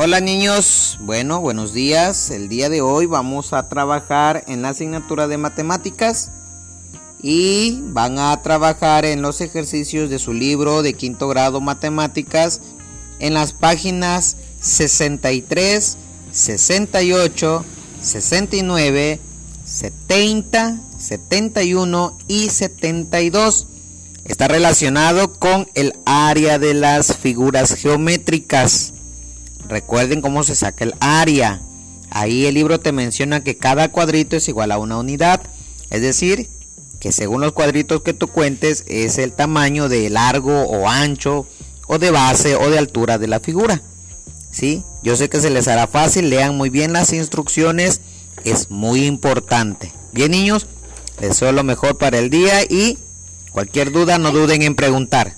Hola niños, bueno, buenos días. El día de hoy vamos a trabajar en la asignatura de matemáticas y van a trabajar en los ejercicios de su libro de quinto grado matemáticas en las páginas 63, 68, 69, 70, 71 y 72. Está relacionado con el área de las figuras geométricas. Recuerden cómo se saca el área. Ahí el libro te menciona que cada cuadrito es igual a una unidad. Es decir, que según los cuadritos que tú cuentes es el tamaño de largo o ancho o de base o de altura de la figura. ¿Sí? Yo sé que se les hará fácil, lean muy bien las instrucciones, es muy importante. Bien niños, les deseo lo mejor para el día y cualquier duda no duden en preguntar.